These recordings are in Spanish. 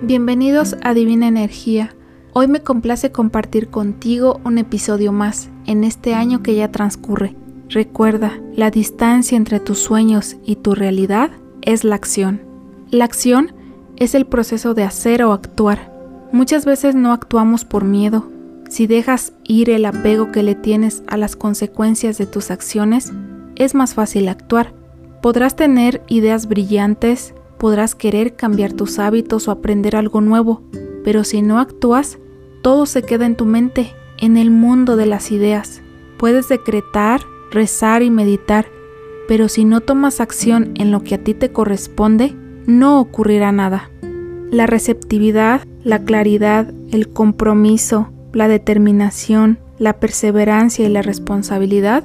Bienvenidos a Divina Energía. Hoy me complace compartir contigo un episodio más en este año que ya transcurre. Recuerda, la distancia entre tus sueños y tu realidad es la acción. La acción es el proceso de hacer o actuar. Muchas veces no actuamos por miedo. Si dejas ir el apego que le tienes a las consecuencias de tus acciones, es más fácil actuar. Podrás tener ideas brillantes, podrás querer cambiar tus hábitos o aprender algo nuevo, pero si no actúas, todo se queda en tu mente, en el mundo de las ideas. Puedes decretar, rezar y meditar, pero si no tomas acción en lo que a ti te corresponde, no ocurrirá nada. La receptividad, la claridad, el compromiso, la determinación, la perseverancia y la responsabilidad,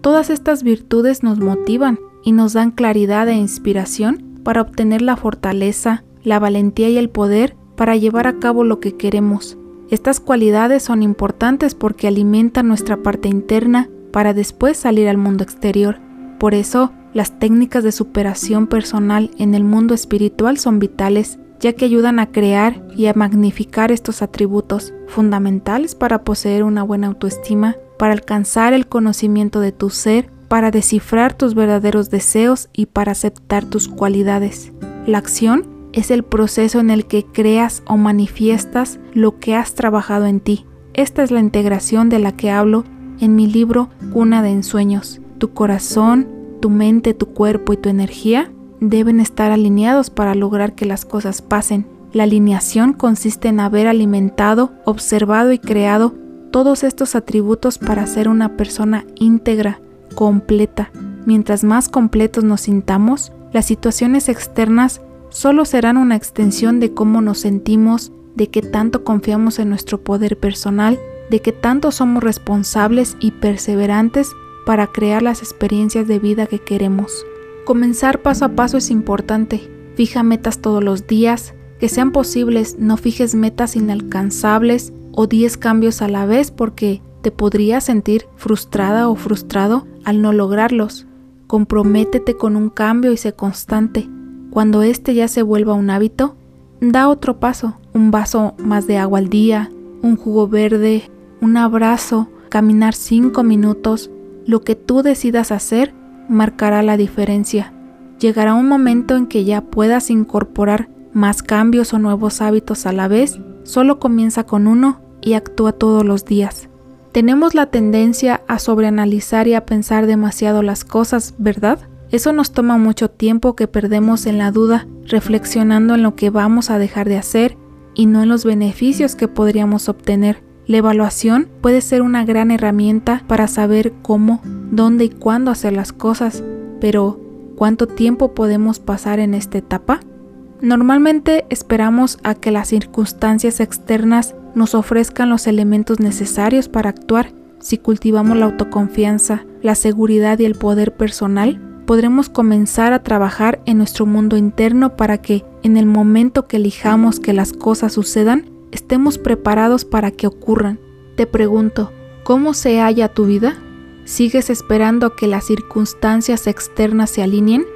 todas estas virtudes nos motivan y nos dan claridad e inspiración para obtener la fortaleza, la valentía y el poder para llevar a cabo lo que queremos. Estas cualidades son importantes porque alimentan nuestra parte interna para después salir al mundo exterior. Por eso, las técnicas de superación personal en el mundo espiritual son vitales, ya que ayudan a crear y a magnificar estos atributos fundamentales para poseer una buena autoestima, para alcanzar el conocimiento de tu ser para descifrar tus verdaderos deseos y para aceptar tus cualidades. La acción es el proceso en el que creas o manifiestas lo que has trabajado en ti. Esta es la integración de la que hablo en mi libro Cuna de Ensueños. Tu corazón, tu mente, tu cuerpo y tu energía deben estar alineados para lograr que las cosas pasen. La alineación consiste en haber alimentado, observado y creado todos estos atributos para ser una persona íntegra, completa. Mientras más completos nos sintamos, las situaciones externas solo serán una extensión de cómo nos sentimos, de qué tanto confiamos en nuestro poder personal, de qué tanto somos responsables y perseverantes para crear las experiencias de vida que queremos. Comenzar paso a paso es importante. Fija metas todos los días, que sean posibles, no fijes metas inalcanzables o 10 cambios a la vez porque te podrías sentir frustrada o frustrado al no lograrlos. Comprométete con un cambio y sé constante. Cuando este ya se vuelva un hábito, da otro paso, un vaso más de agua al día, un jugo verde, un abrazo, caminar cinco minutos, lo que tú decidas hacer marcará la diferencia. Llegará un momento en que ya puedas incorporar más cambios o nuevos hábitos a la vez, solo comienza con uno y actúa todos los días. Tenemos la tendencia a sobreanalizar y a pensar demasiado las cosas, ¿verdad? Eso nos toma mucho tiempo que perdemos en la duda, reflexionando en lo que vamos a dejar de hacer y no en los beneficios que podríamos obtener. La evaluación puede ser una gran herramienta para saber cómo, dónde y cuándo hacer las cosas, pero ¿cuánto tiempo podemos pasar en esta etapa? Normalmente esperamos a que las circunstancias externas nos ofrezcan los elementos necesarios para actuar. Si cultivamos la autoconfianza, la seguridad y el poder personal, podremos comenzar a trabajar en nuestro mundo interno para que, en el momento que elijamos que las cosas sucedan, estemos preparados para que ocurran. Te pregunto, ¿cómo se halla tu vida? ¿Sigues esperando a que las circunstancias externas se alineen?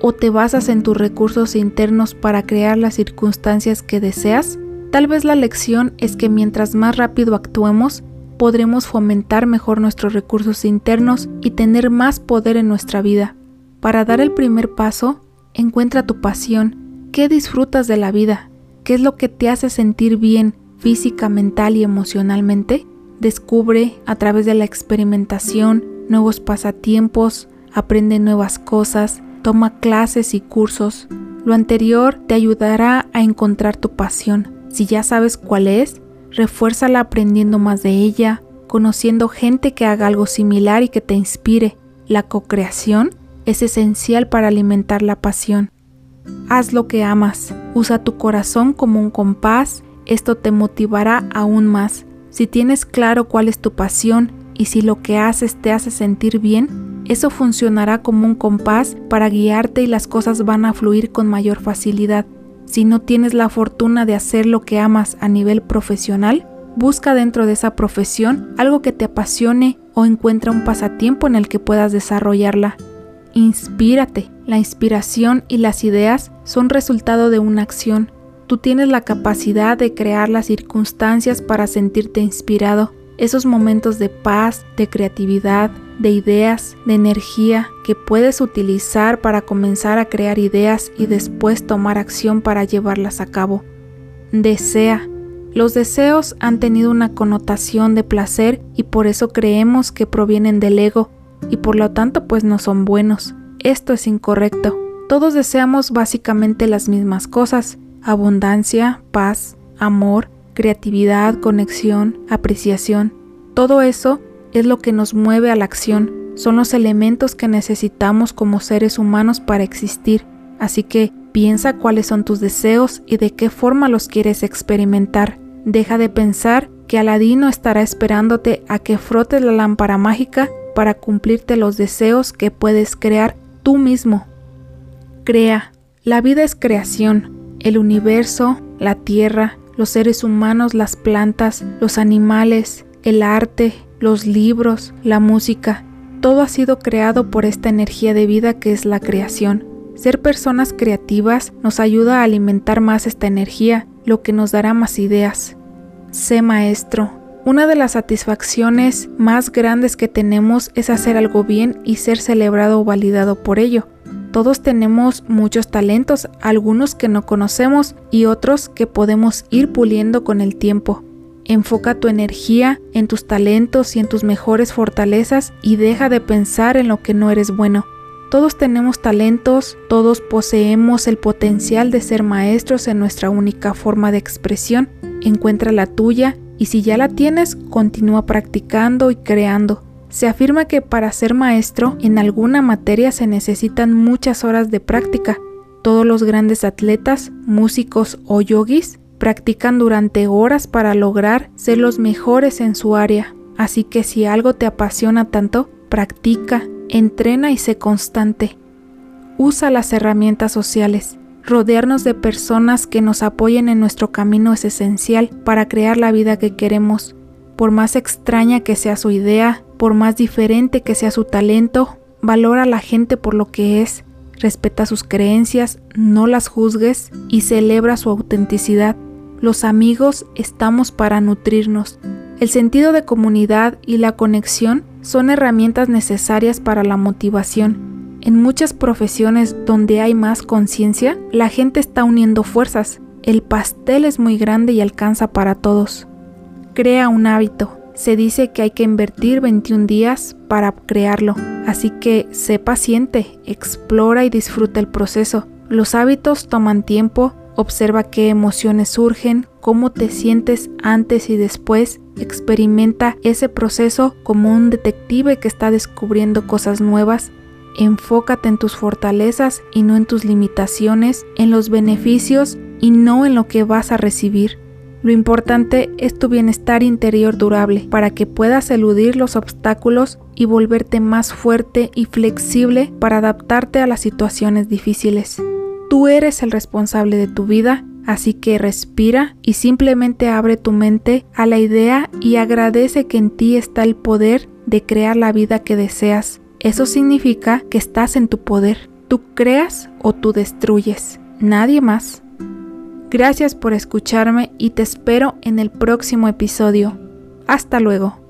¿O te basas en tus recursos internos para crear las circunstancias que deseas? Tal vez la lección es que mientras más rápido actuemos, podremos fomentar mejor nuestros recursos internos y tener más poder en nuestra vida. Para dar el primer paso, encuentra tu pasión. ¿Qué disfrutas de la vida? ¿Qué es lo que te hace sentir bien física, mental y emocionalmente? Descubre a través de la experimentación nuevos pasatiempos, aprende nuevas cosas, toma clases y cursos. Lo anterior te ayudará a encontrar tu pasión. Si ya sabes cuál es, refuérzala aprendiendo más de ella, conociendo gente que haga algo similar y que te inspire. La co-creación es esencial para alimentar la pasión. Haz lo que amas, usa tu corazón como un compás, esto te motivará aún más. Si tienes claro cuál es tu pasión y si lo que haces te hace sentir bien, eso funcionará como un compás para guiarte y las cosas van a fluir con mayor facilidad. Si no tienes la fortuna de hacer lo que amas a nivel profesional, busca dentro de esa profesión algo que te apasione o encuentra un pasatiempo en el que puedas desarrollarla. Inspírate. La inspiración y las ideas son resultado de una acción. Tú tienes la capacidad de crear las circunstancias para sentirte inspirado, esos momentos de paz, de creatividad, de ideas, de energía que puedes utilizar para comenzar a crear ideas y después tomar acción para llevarlas a cabo. Desea. Los deseos han tenido una connotación de placer y por eso creemos que provienen del ego y por lo tanto pues no son buenos. Esto es incorrecto. Todos deseamos básicamente las mismas cosas, abundancia, paz, amor, creatividad, conexión, apreciación. Todo eso es lo que nos mueve a la acción, son los elementos que necesitamos como seres humanos para existir. Así que piensa cuáles son tus deseos y de qué forma los quieres experimentar. Deja de pensar que Aladino estará esperándote a que frotes la lámpara mágica para cumplirte los deseos que puedes crear tú mismo. Crea. La vida es creación el universo, la tierra, los seres humanos, las plantas, los animales, el arte, los libros, la música, todo ha sido creado por esta energía de vida que es la creación. Ser personas creativas nos ayuda a alimentar más esta energía, lo que nos dará más ideas. Sé maestro. Una de las satisfacciones más grandes que tenemos es hacer algo bien y ser celebrado o validado por ello. Todos tenemos muchos talentos, algunos que no conocemos y otros que podemos ir puliendo con el tiempo. Enfoca tu energía en tus talentos y en tus mejores fortalezas y deja de pensar en lo que no eres bueno. Todos tenemos talentos, todos poseemos el potencial de ser maestros en nuestra única forma de expresión. Encuentra la tuya y si ya la tienes, continúa practicando y creando. Se afirma que para ser maestro en alguna materia se necesitan muchas horas de práctica. Todos los grandes atletas, músicos o yogis practican durante horas para lograr ser los mejores en su área. Así que si algo te apasiona tanto, practica, entrena y sé constante. Usa las herramientas sociales. Rodearnos de personas que nos apoyen en nuestro camino es esencial para crear la vida que queremos. Por más extraña que sea su idea, por más diferente que sea su talento, valora a la gente por lo que es, respeta sus creencias, no las juzgues y celebra su autenticidad. Los amigos estamos para nutrirnos. El sentido de comunidad y la conexión son herramientas necesarias para la motivación. En muchas profesiones donde hay más conciencia, la gente está uniendo fuerzas. El pastel es muy grande y alcanza para todos. Crea un hábito. Se dice que hay que invertir 21 días para crearlo, así que sé paciente, explora y disfruta el proceso. Los hábitos toman tiempo, observa qué emociones surgen, cómo te sientes antes y después, experimenta ese proceso como un detective que está descubriendo cosas nuevas. Enfócate en tus fortalezas y no en tus limitaciones, en los beneficios y no en lo que vas a recibir. Lo importante es tu bienestar interior durable para que puedas eludir los obstáculos y volverte más fuerte y flexible para adaptarte a las situaciones difíciles. Tú eres el responsable de tu vida, así que respira y simplemente abre tu mente a la idea y agradece que en ti está el poder de crear la vida que deseas. Eso significa que estás en tu poder. Tú creas o tú destruyes. Nadie más. Gracias por escucharme y te espero en el próximo episodio. Hasta luego.